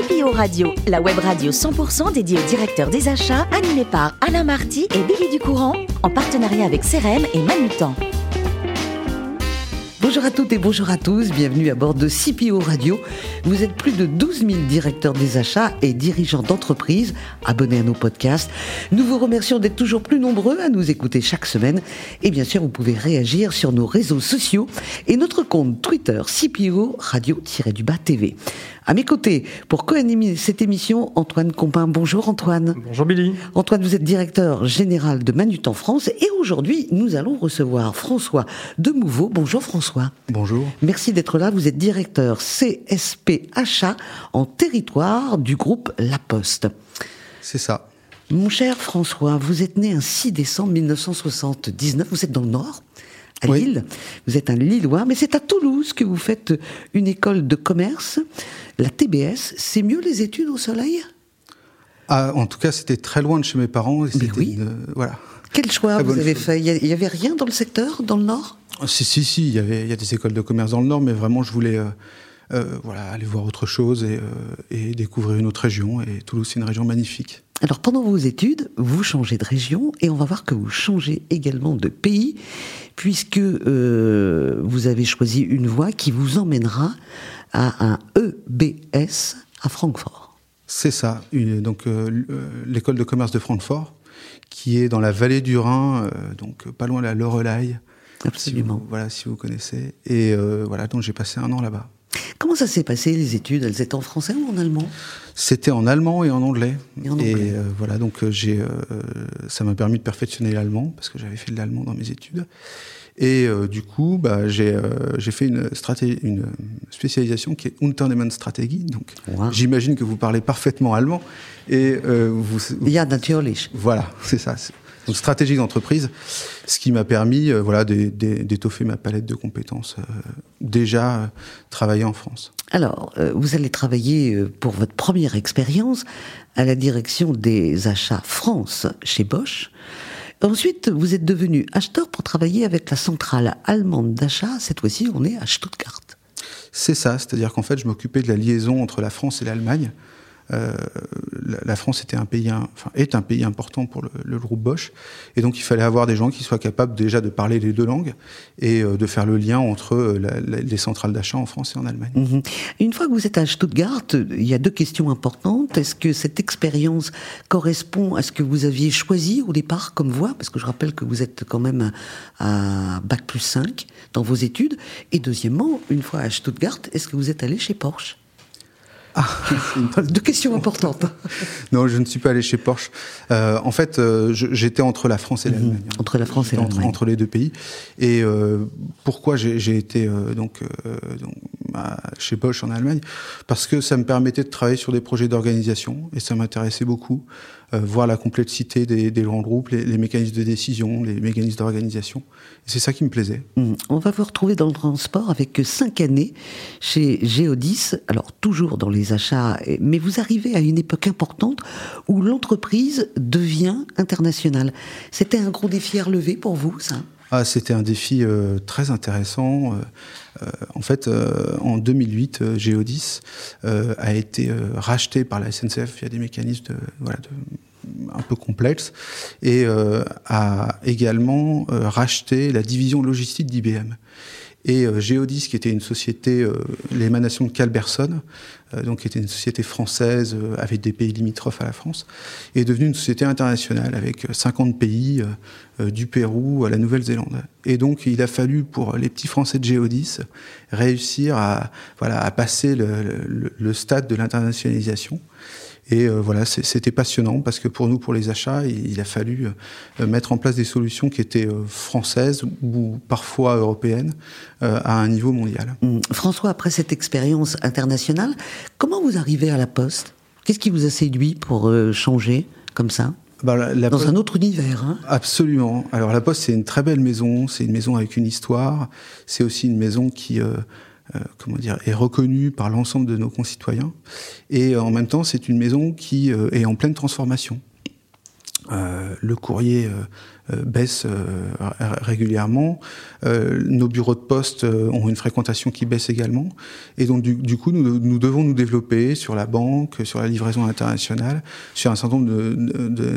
CPO Radio, la web radio 100% dédiée aux directeurs des achats, animée par Alain Marty et Billy Ducourant, en partenariat avec CRM et Manutan. Bonjour à toutes et bonjour à tous, bienvenue à bord de CPO Radio. Vous êtes plus de 12 000 directeurs des achats et dirigeants d'entreprises abonnés à nos podcasts. Nous vous remercions d'être toujours plus nombreux à nous écouter chaque semaine. Et bien sûr, vous pouvez réagir sur nos réseaux sociaux et notre compte Twitter CPO Radio-du-Bas TV. À mes côtés, pour co-animer cette émission, Antoine Compin. Bonjour Antoine. Bonjour Billy. Antoine, vous êtes directeur général de Manutan France et aujourd'hui, nous allons recevoir François Demouveau. Bonjour François. Bonjour. Merci d'être là. Vous êtes directeur CSP Achat en territoire du groupe La Poste. C'est ça. Mon cher François, vous êtes né un 6 décembre 1979. Vous êtes dans le Nord à Lille. Vous êtes un Lillois, mais c'est à Toulouse que vous faites une école de commerce, la TBS. C'est mieux les études au soleil? Ah, En tout cas, c'était très loin de chez mes parents. Et oui. voilà. Quel choix vous avez fait? Il n'y avait rien dans le secteur, dans le Nord? Si, si, si. Il y, avait, il y a des écoles de commerce dans le Nord, mais vraiment, je voulais... Euh, euh, voilà, aller voir autre chose et, euh, et découvrir une autre région. Et Toulouse, c'est une région magnifique. Alors pendant vos études, vous changez de région et on va voir que vous changez également de pays puisque euh, vous avez choisi une voie qui vous emmènera à un EBS à Francfort. C'est ça, donc l'école de commerce de Francfort qui est dans la vallée du Rhin, euh, donc pas loin de la Loreley. Absolument. voilà, si vous connaissez. Et voilà, donc j'ai passé un an là-bas. Comment ça s'est passé les études? Elles étaient en français ou en allemand? C'était en allemand et en anglais. Et, euh, voilà, donc euh, j'ai, euh, ça m'a permis de perfectionner l'allemand parce que j'avais fait de l'allemand dans mes études. Et du coup, bah, j'ai, j'ai fait une, stratégie, une spécialisation qui est Unternehmensstrategie. Donc, j'imagine que vous parlez parfaitement allemand. Et vous. Ja, natürlich. Voilà, c'est ça donc stratégie d'entreprise, ce qui m'a permis euh, voilà, d'étoffer ma palette de compétences euh, déjà euh, travailler en France. Alors, vous allez travailler pour votre première expérience à la direction des achats France chez Bosch. Ensuite, vous êtes devenu acheteur pour travailler avec la centrale allemande d'achat. Cette fois-ci, on est à Stuttgart. C'est ça, c'est-à-dire qu'en fait, je m'occupais de la liaison entre la France et l'Allemagne. Euh, la France était un pays, enfin, est un pays important pour le, groupe Bosch, et donc il fallait avoir des gens qui soient capables déjà de parler les deux langues et euh, de faire le lien entre euh, les centrales d'achat en France et en Allemagne. Mhm. Une fois que vous êtes à Stuttgart, il y a deux questions importantes. Est-ce que cette expérience correspond à ce que vous aviez choisi au départ comme voie? Parce que je rappelle que vous êtes quand même à Bac plus 5 dans vos études. Et deuxièmement, une fois à Stuttgart, est-ce que vous êtes allé chez Porsche? Ah, deux questions importantes. non, je ne suis pas allé chez Porsche. Euh, en fait, euh, j'étais entre la France et mhm. l'Allemagne. Entre la France et l'Allemagne. Entre, les deux pays. Et euh, pourquoi j'ai été donc, donc chez Bosch en Allemagne Parce que ça me permettait de travailler sur des projets d'organisation et ça m'intéressait beaucoup. Euh, voir la complexité des, grands groupes, les, mécanismes de décision, les mécanismes d'organisation. C'est ça qui me plaisait. Mmh. On va vous retrouver dans le transport avec cinq années chez Géodis, alors toujours dans les achats, mais vous arrivez à une époque importante où l'entreprise devient internationale. C'était un gros défi à relever pour vous, ça? Ah, C'était un défi euh, très intéressant. Euh, euh en fait, en 2008, Géodis a été racheté par la SNCF. Il y a des mécanismes un peu complexes et a également racheté la division logistique d'IBM. Et euh, Géodis, qui était une société, euh, l'émanation de Calberson, euh, donc qui était une société française avec des pays limitrophes à la France, est devenue une société internationale avec 50 pays, du Pérou à la Nouvelle-Zélande. Et donc il a fallu pour les petits Français de Géodis réussir à, voilà, à passer le, le, le stade de l'internationalisation. Et euh, voilà, c'était passionnant parce que pour nous, pour les achats, il, a fallu euh, mettre en place des solutions qui étaient euh, françaises ou parfois européennes à un niveau mondial. Hum, François, après cette expérience internationale, comment vous arrivez à la Poste? Qu'est-ce qui vous a séduit pour changer comme ça? Bah, Dans un autre univers. Hein Absolument. Alors la Poste, c'est une très belle maison, c'est une maison avec une histoire, c'est aussi une maison qui euh, comment dire, est reconnue par l'ensemble de nos concitoyens. Et euh, en même temps, c'est une maison qui euh, est en pleine transformation. le courrier baisse régulièrement. nos bureaux de poste ont une fréquentation qui baisse également. Et donc, du, coup, nous, nous, devons nous développer sur la banque, sur la livraison internationale, sur un certain nombre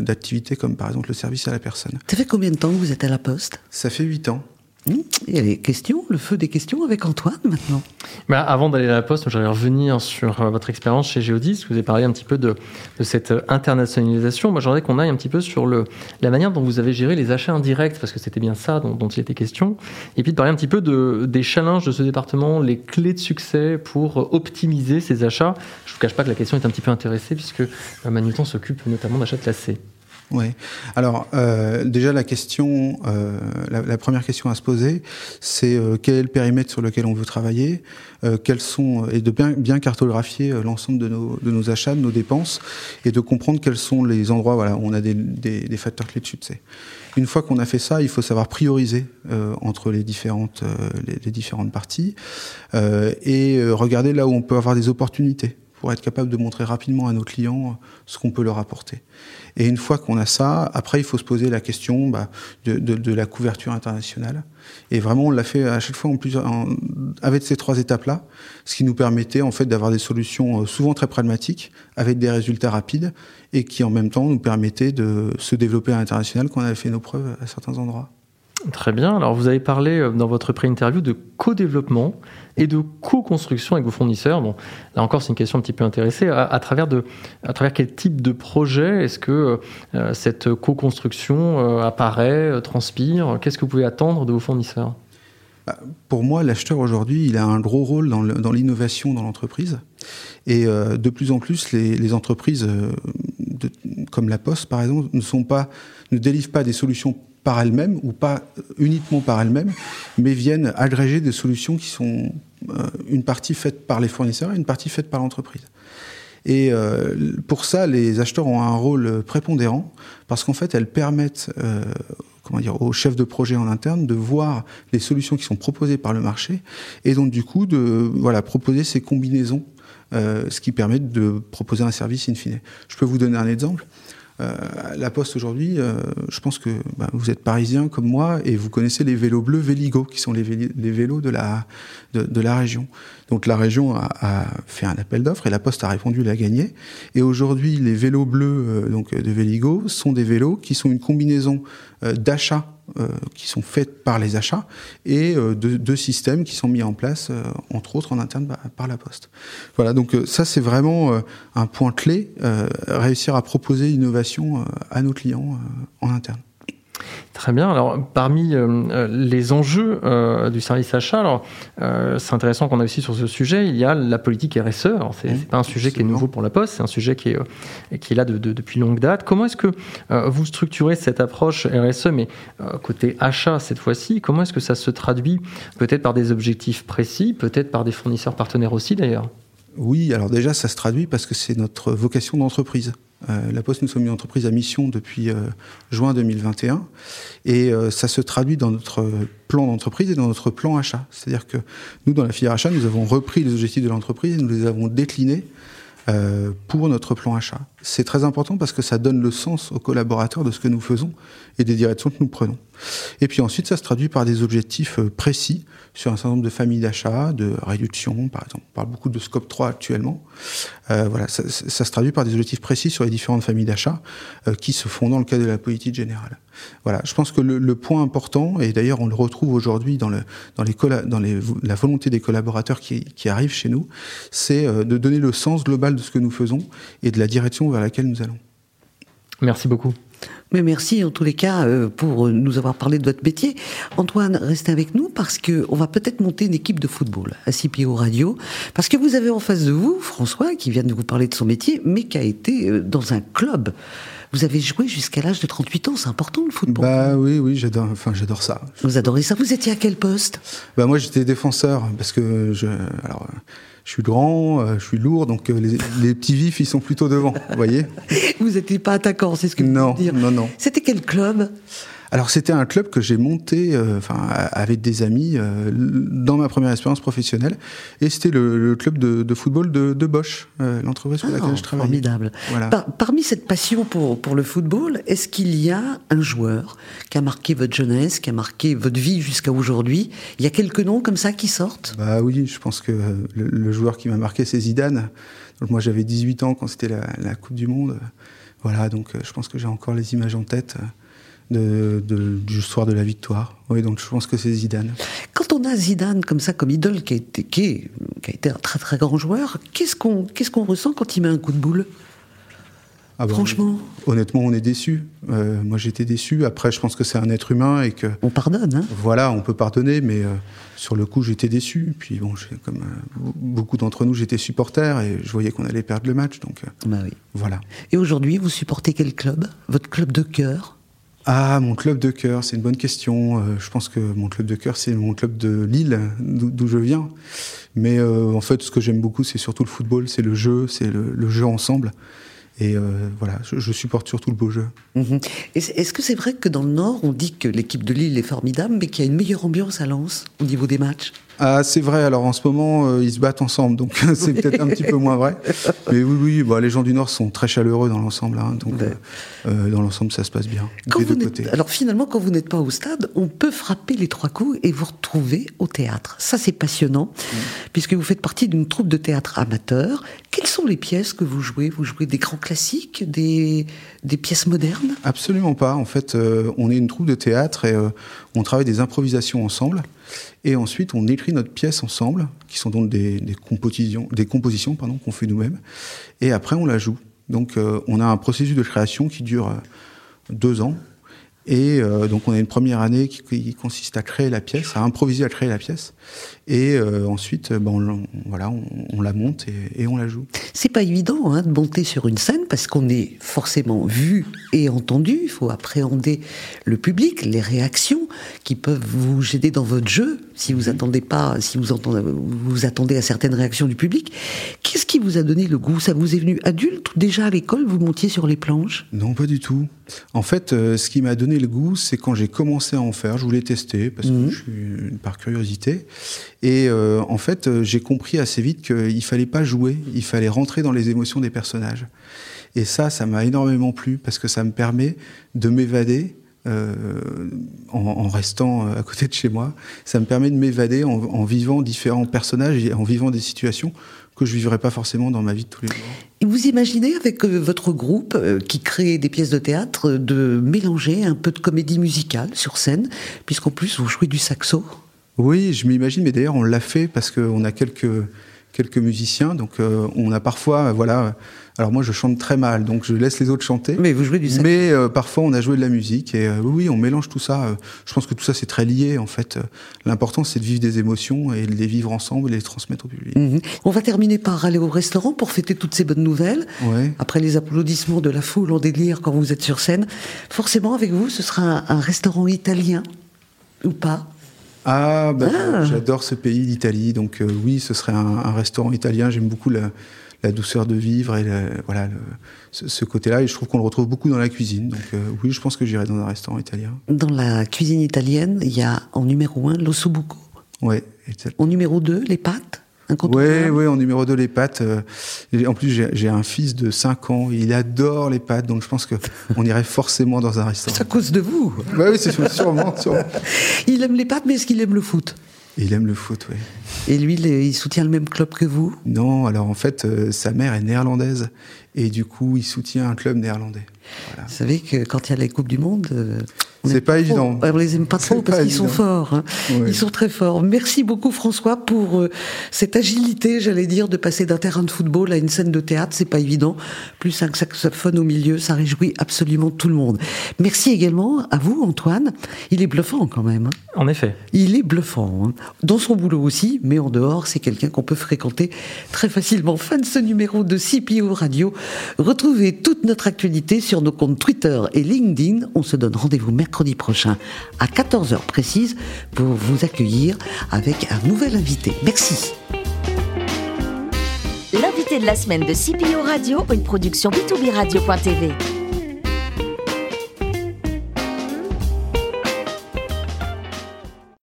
d'activités comme par exemple le service à la personne. Ça fait combien de temps que vous êtes à la Poste? Ça fait huit ans. Hmm, il y a les questions, le feu des questions avec Antoine maintenant. Bah, avant d'aller à la poste, j'aimerais revenir sur euh, votre expérience chez Geodis. Vous avez parlé un petit peu de, cette euh, internationalisation. Moi, j'aimerais qu'on aille un petit peu sur la manière dont vous avez géré les achats indirects, parce que c'était bien ça dont, il était question. Et puis de parler un petit peu de, des challenges de ce département, les clés de succès pour optimiser ces achats. Je ne vous cache pas que la question est un petit peu intéressée, puisque euh, Manuton s'occupe notamment d'achats classés. Oui. Alors euh, déjà la question, euh, la, première question à se poser, c'est euh, quel est le périmètre sur lequel on veut travailler, quels sont et de bien, cartographier l'ensemble de nos, de nos achats, de nos dépenses, et de comprendre quels sont les endroits où on a des, des, des facteurs clés de succès. Une fois qu'on a fait ça, il faut savoir prioriser entre les différentes les, différentes parties et regarder là où on peut avoir des opportunités pour être capable de montrer rapidement à nos clients ce qu'on peut leur apporter. Et une fois qu'on a ça, après, il faut se poser la question bah, de, de, la couverture internationale. Et vraiment, on l'a fait à chaque fois en plusieurs, avec ces trois étapes-là, ce qui nous permettait en fait d'avoir des solutions euh, souvent très pragmatiques, avec des résultats rapides, et qui en même temps nous permettaient de se développer à l'international quand on avait fait nos preuves à certains endroits. Très bien. Alors, vous avez parlé euh, dans votre pré-interview de co-développement et de co-construction avec vos fournisseurs. Bon, là encore, c'est une question un petit peu intéressée. À, travers, de, à travers quel type de projet est-ce que euh, cette co-construction euh, apparaît, transpire? Qu'est-ce que vous pouvez attendre de vos fournisseurs? Bah, pour moi, l'acheteur aujourd'hui, il a un gros rôle dans l'innovation dans l'entreprise. Et de plus en plus, les, entreprises comme la Poste, par exemple, ne délivrent pas des solutions par elles-mêmes ou pas uniquement par elles-mêmes, mais viennent agréger des solutions qui sont euh, une partie faite par les fournisseurs et une partie faite par l'entreprise. Et euh, pour ça, les acheteurs ont un rôle prépondérant parce qu'en fait, elles permettent euh, comment dire, aux chefs de projet en interne de voir les solutions qui sont proposées par le marché et donc du coup de voilà proposer ces combinaisons, ce qui permet de proposer un service in fine. Je peux vous donner un exemple. Euh, la Poste aujourd'hui, euh, je pense que bah, vous êtes parisien comme moi et vous connaissez les vélos bleus Véligo, qui sont les, vélos de la, de, la région. Donc la région a, fait un appel d'offres et la Poste a répondu, il a gagné. Et aujourd'hui, les vélos bleus euh, donc de Véligo sont des vélos qui sont une combinaison d'achat euh, qui sont faites par les achats et euh, deux, systèmes qui sont mis en place, euh, entre autres en interne bah, par la Poste. Voilà, donc ça c'est vraiment un point clé, réussir à proposer l'innovation à nos clients en interne. Très bien. Alors, parmi euh, euh, les enjeux euh, du service achat, alors c'est intéressant qu'on a aussi sur ce sujet, il y a la politique RSE. Alors, c'est, n'est pas un sujet qui est nouveau pour la Poste, c'est un sujet qui est, qui est là depuis longue date. Comment est-ce que vous structurez cette approche RSE, mais côté achat cette fois-ci Comment est-ce que ça se traduit peut-être par des objectifs précis, peut-être par des fournisseurs partenaires aussi d'ailleurs? Oui, alors déjà, ça se traduit parce que c'est notre vocation d'entreprise. Euh, la Poste, nous sommes une entreprise à mission depuis euh, juin 2021 et euh, ça se traduit dans notre plan d'entreprise et dans notre plan achat. C'est-à-dire que nous, dans la filière achat, nous avons repris les objectifs de l'entreprise et nous les avons déclinés pour notre plan achat. C'est très important parce que ça donne le sens aux collaborateurs de ce que nous faisons et des directions que nous prenons. Et puis ensuite, ça se traduit par des objectifs précis sur un certain nombre de familles d'achat, de réduction, par exemple. On parle beaucoup de scope 3 actuellement. Euh, voilà, ça, se traduit par des objectifs précis sur les différentes familles d'achat euh, qui se font dans le cadre de la politique générale. Voilà, je pense que le, point important, et d'ailleurs on le retrouve aujourd'hui dans, la volonté des collaborateurs qui, arrivent chez nous, c'est euh, de donner le sens global de ce que nous faisons et de la direction vers laquelle nous allons. Merci beaucoup. Mais merci en tous les cas euh, pour nous avoir parlé de votre métier. Antoine, restez avec nous parce que on va peut-être monter une équipe de football à CPO Radio parce que vous avez en face de vous François qui vient de vous parler de son métier mais qui a été euh, dans un club. Vous avez joué jusqu'à l'âge de 38 ans, c'est important le football. Bah oui, oui, j'adore, enfin j'adore ça. Vous adorez ça. Vous étiez à quel poste? Bah moi j'étais défenseur parce que je, alors je suis grand, euh, je suis lourd, donc euh, les, petits vifs, ils sont plutôt devant, vous voyez. Vous n'étiez pas attaquant, c'est ce que vous non, dire. Non, non, C'était quel club? Alors c'était un club que j'ai monté, euh, enfin avec des amis euh, dans ma première expérience professionnelle, et c'était le, club de, football de, Bosch, euh, l'entreprise pour laquelle je travaille. Formidable. Voilà. parmi cette passion pour pour le football, est-ce qu'il y a un joueur qui a marqué votre jeunesse, qui a marqué votre vie jusqu'à aujourd'hui? Il y a quelques noms comme ça qui sortent? Bah oui, je pense que le, joueur qui m'a marqué c'est Zidane. Donc moi j'avais 18 ans quand c'était la, la Coupe du Monde. Voilà, donc je pense que j'ai encore les images en tête de, du soir de la victoire. Oui, donc je pense que c'est Zidane. Quand on a Zidane comme ça, comme idole, qui a été, qui, a été un très très grand joueur, qu'est-ce qu'on qu'est-ce qu'on ressent quand il met un coup de boule? Ah bah, Franchement. honnêtement, on est déçu. Euh, moi, j'étais déçu. Après, je pense que c'est un être humain et que. On pardonne, hein Voilà, on peut pardonner, mais euh, sur le coup, j'étais déçu. Puis bon, comme euh, beaucoup d'entre nous, j'étais supporter et je voyais qu'on allait perdre le match. Donc. bah oui. Voilà. Et aujourd'hui, vous supportez quel club? Votre club de cœur? Ah, mon club de cœur, c'est une bonne question. Euh, je pense que mon club de cœur, c'est mon club de Lille, d'où je viens. Mais euh, en fait, ce que j'aime beaucoup, c'est surtout le football, c'est le jeu, c'est le, jeu ensemble. Et euh, voilà, je, supporte surtout le beau jeu. Mhm. Est-ce que c'est vrai que dans le Nord, on dit que l'équipe de Lille est formidable, mais qu'il y a une meilleure ambiance à Lens au niveau des matchs? Ah, c'est vrai. Alors en ce moment, euh, ils se battent ensemble, donc c'est peut-être un petit peu moins vrai. Mais oui, oui, bah, les gens du Nord sont très chaleureux dans l'ensemble, hein, donc euh, euh, dans l'ensemble, ça se passe bien. des deux côtés. Alors finalement, quand vous n'êtes pas au stade, on peut frapper les trois coups et vous retrouver au théâtre. Ça, c'est passionnant, puisque vous faites partie d'une troupe de théâtre amateur. Quelles sont les pièces que vous jouez? Vous jouez des grands classiques, des, des pièces modernes? Absolument pas. En fait, on est une troupe de théâtre et on travaille des improvisations ensemble. Et ensuite, on écrit notre pièce ensemble, qui sont donc des, compositions, des compositions pardon, qu'on fait nous-mêmes. Et après, on la joue. Donc, euh, on a un processus de création qui dure euh, deux ans. Et euh, donc on a une première année qui, consiste à créer la pièce, à improviser à créer la pièce, et euh, ensuite ben on, voilà on, la monte et, on la joue. C'est pas évident hein, de monter sur une scène parce qu'on est forcément vu et entendu. Il faut appréhender le public, les réactions qui peuvent vous gêner dans votre jeu si vous attendez pas, si vous entendez, vous attendez à certaines réactions du public. Qu'est-ce qui vous a donné le goût? Ça vous est venu adulte ou déjà à l'école vous montiez sur les planches? Non, pas du tout. En fait, euh, ce qui m'a donné le goût, c'est quand j'ai commencé à en faire. Je voulais tester parce que mhm. je suis par curiosité. Et euh, en fait, euh, j'ai compris assez vite qu'il fallait pas jouer, il fallait rentrer dans les émotions des personnages. Et ça, ça m'a énormément plu parce que ça me permet de m'évader en, restant à côté de chez moi. Ça me permet de m'évader en, en, vivant différents personnages et en vivant des situations que je vivrais pas forcément dans ma vie de tous les jours. Et vous imaginez avec euh, votre groupe euh, qui crée des pièces de théâtre de mélanger un peu de comédie musicale sur scène, puisqu'en plus vous jouez du saxo? Oui, je m'imagine, mais d'ailleurs on l'a fait parce qu'on a quelques quelques musiciens, donc euh, on a parfois voilà alors moi, je chante très mal, donc je laisse les autres chanter. Mais vous jouez du saxo. Mais euh, parfois, on a joué de la musique et euh, oui, on mélange tout ça. Euh, je pense que tout ça, c'est très lié en fait. L'important, c'est de vivre des émotions et de les vivre ensemble et les transmettre au public. Mhm. On va terminer par aller au restaurant pour fêter toutes ces bonnes nouvelles. Ouais. Après les applaudissements de la foule en délire quand vous êtes sur scène, forcément avec vous, ce sera un, restaurant italien ou pas? Ah, bah, ah. j'adore ce pays, l'Italie. Donc oui, ce serait un, un restaurant italien. J'aime beaucoup la, la douceur de vivre et voilà ce, côté-là. Et je trouve qu'on le retrouve beaucoup dans la cuisine. Donc euh, oui, je pense que j'irai dans un restaurant italien. Dans la cuisine italienne, il y a en numéro un l'ossobuco. Oui. En numéro 2, les pâtes oui, oui, en numéro 2, les pâtes. Euh, en plus, j'ai un fils de 5 ans, il adore les pâtes, donc je pense qu'on irait forcément dans un restaurant. C'est à cause de vous Oui, c'est sûrement, sûrement. Il aime les pâtes, mais est-ce qu'il aime le foot? Il aime le foot, oui. Et lui, il soutient le même club que vous? Non, alors en fait, euh, sa mère est néerlandaise et du coup, il soutient un club néerlandais. Vous savez que quand il y a les Coupes du Monde, euh, c'est pas évident. On les aime pas trop parce qu'ils sont forts. Hein. Ils sont très forts. Merci beaucoup François pour euh, cette agilité, j'allais dire, de passer d'un terrain de football à une scène de théâtre. C'est pas évident. Plus un saxophone au milieu, ça réjouit absolument tout le monde. Merci également à vous Antoine. Il est bluffant quand même. Hein. En effet. Il est bluffant. Hein. Dans son boulot aussi, mais en dehors, c'est quelqu'un qu'on peut fréquenter très facilement. Fin de ce numéro de CPO Radio. Retrouvez toute notre actualité sur nos comptes Twitter et LinkedIn. On se donne rendez-vous mercredi prochain à 14h précise pour vous accueillir avec un nouvel invité. Merci. L'invité de la semaine de CPO Radio, une production b2b radio.tv.